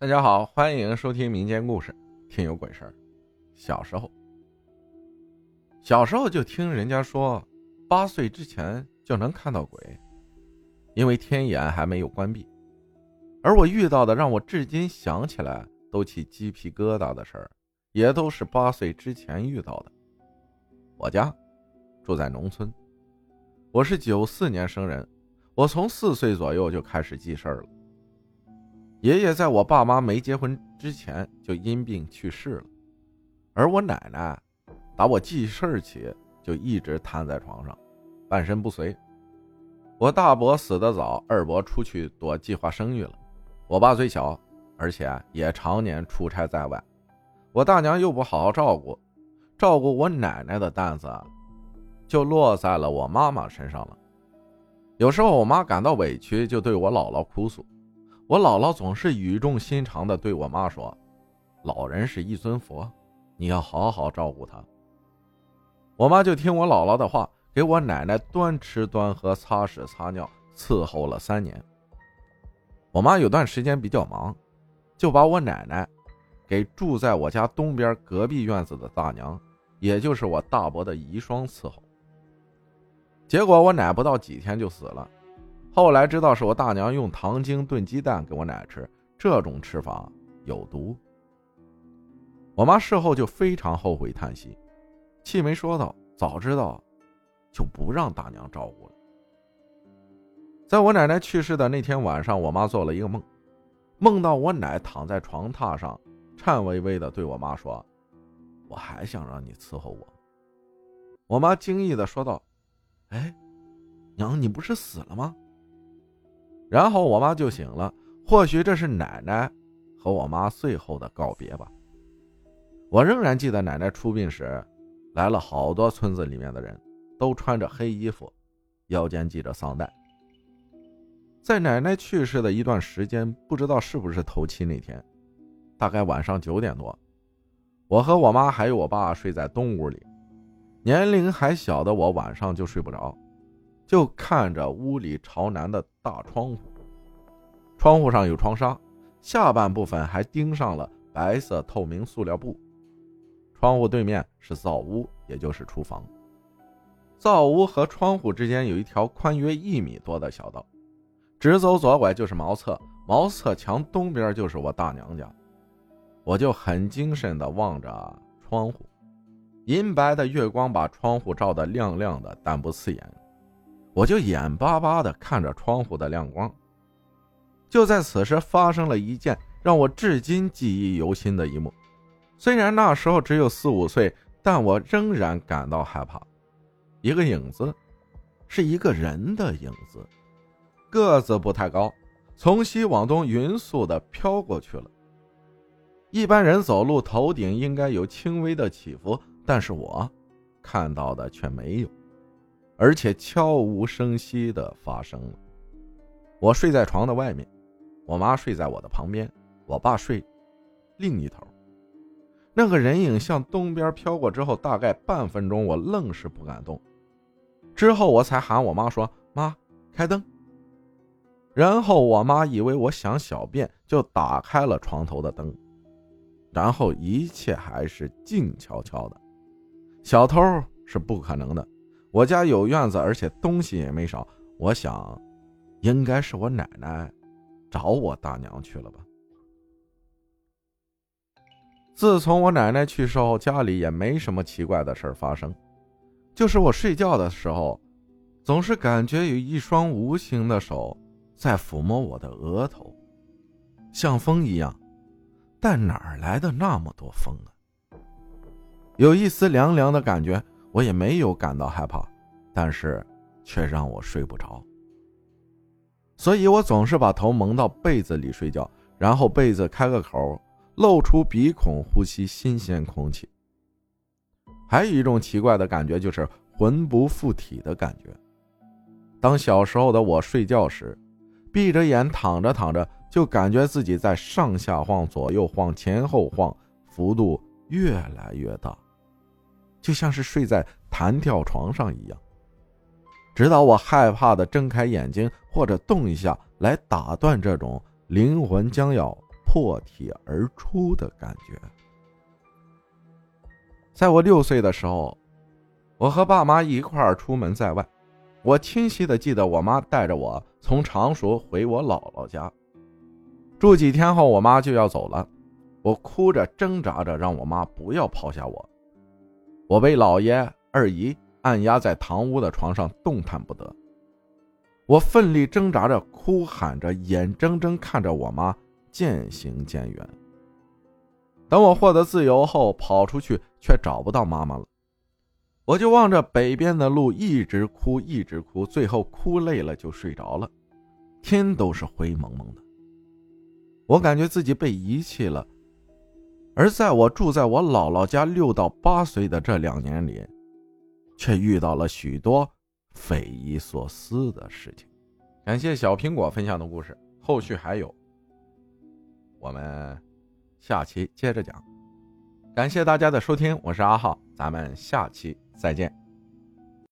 大家好，欢迎收听民间故事，听有鬼事儿。小时候，小时候就听人家说，八岁之前就能看到鬼，因为天眼还没有关闭。而我遇到的让我至今想起来都起鸡皮疙瘩的事儿，也都是八岁之前遇到的。我家住在农村，我是九四年生人，我从四岁左右就开始记事儿了。爷爷在我爸妈没结婚之前就因病去世了，而我奶奶打我记事儿起就一直瘫在床上，半身不遂。我大伯死得早，二伯出去躲计划生育了。我爸最小，而且也常年出差在外。我大娘又不好好照顾，照顾我奶奶的担子就落在了我妈妈身上了。有时候我妈感到委屈，就对我姥姥哭诉。我姥姥总是语重心长地对我妈说：“老人是一尊佛，你要好好照顾他。”我妈就听我姥姥的话，给我奶奶端吃端喝、擦屎擦尿，伺候了三年。我妈有段时间比较忙，就把我奶奶给住在我家东边隔壁院子的大娘，也就是我大伯的遗孀伺候。结果我奶不到几天就死了。后来知道是我大娘用糖精炖鸡蛋给我奶吃，这种吃法有毒。我妈事后就非常后悔，叹息，气没说道：“早知道，就不让大娘照顾了。”在我奶奶去世的那天晚上，我妈做了一个梦，梦到我奶躺在床榻上，颤巍巍的对我妈说：“我还想让你伺候我。”我妈惊异的说道：“哎，娘，你不是死了吗？”然后我妈就醒了，或许这是奶奶和我妈最后的告别吧。我仍然记得奶奶出殡时，来了好多村子里面的人，都穿着黑衣服，腰间系着丧带。在奶奶去世的一段时间，不知道是不是头七那天，大概晚上九点多，我和我妈还有我爸睡在东屋里，年龄还小的我晚上就睡不着。就看着屋里朝南的大窗户，窗户上有窗纱，下半部分还钉上了白色透明塑料布。窗户对面是灶屋，也就是厨房。灶屋和窗户之间有一条宽约一米多的小道，直走左拐就是茅厕，茅厕墙东边就是我大娘家。我就很精神地望着窗户，银白的月光把窗户照得亮亮的，但不刺眼。我就眼巴巴地看着窗户的亮光。就在此时，发生了一件让我至今记忆犹新的一幕。虽然那时候只有四五岁，但我仍然感到害怕。一个影子，是一个人的影子，个子不太高，从西往东匀速地飘过去了。一般人走路头顶应该有轻微的起伏，但是我看到的却没有。而且悄无声息的发生了。我睡在床的外面，我妈睡在我的旁边，我爸睡另一头。那个人影向东边飘过之后，大概半分钟，我愣是不敢动。之后我才喊我妈说：“妈，开灯。”然后我妈以为我想小便，就打开了床头的灯。然后一切还是静悄悄的，小偷是不可能的。我家有院子，而且东西也没少。我想，应该是我奶奶找我大娘去了吧。自从我奶奶去世后，家里也没什么奇怪的事发生，就是我睡觉的时候，总是感觉有一双无形的手在抚摸我的额头，像风一样。但哪儿来的那么多风啊？有一丝凉凉的感觉。我也没有感到害怕，但是却让我睡不着，所以我总是把头蒙到被子里睡觉，然后被子开个口，露出鼻孔呼吸新鲜空气。还有一种奇怪的感觉，就是魂不附体的感觉。当小时候的我睡觉时，闭着眼躺着躺着，就感觉自己在上下晃、左右晃、前后晃，幅度越来越大。就像是睡在弹跳床上一样，直到我害怕的睁开眼睛或者动一下来打断这种灵魂将要破体而出的感觉。在我六岁的时候，我和爸妈一块儿出门在外，我清晰的记得我妈带着我从常熟回我姥姥家。住几天后，我妈就要走了，我哭着挣扎着让我妈不要抛下我，我被姥爷二姨按压在堂屋的床上动弹不得。我奋力挣扎着，哭喊着，眼睁睁看着我妈渐行渐远。等我获得自由后，跑出去却找不到妈妈了。我就望着北边的路，一直哭，一直哭，最后哭累了就睡着了。天都是灰蒙蒙的，我感觉自己被遗弃了。而在我住在我姥姥家六到八岁的这两年里，却遇到了许多。匪夷所思的事情。感谢小苹果分享的故事，后续还有，我们下期接着讲。感谢大家的收听，我是阿浩，咱们下期再见。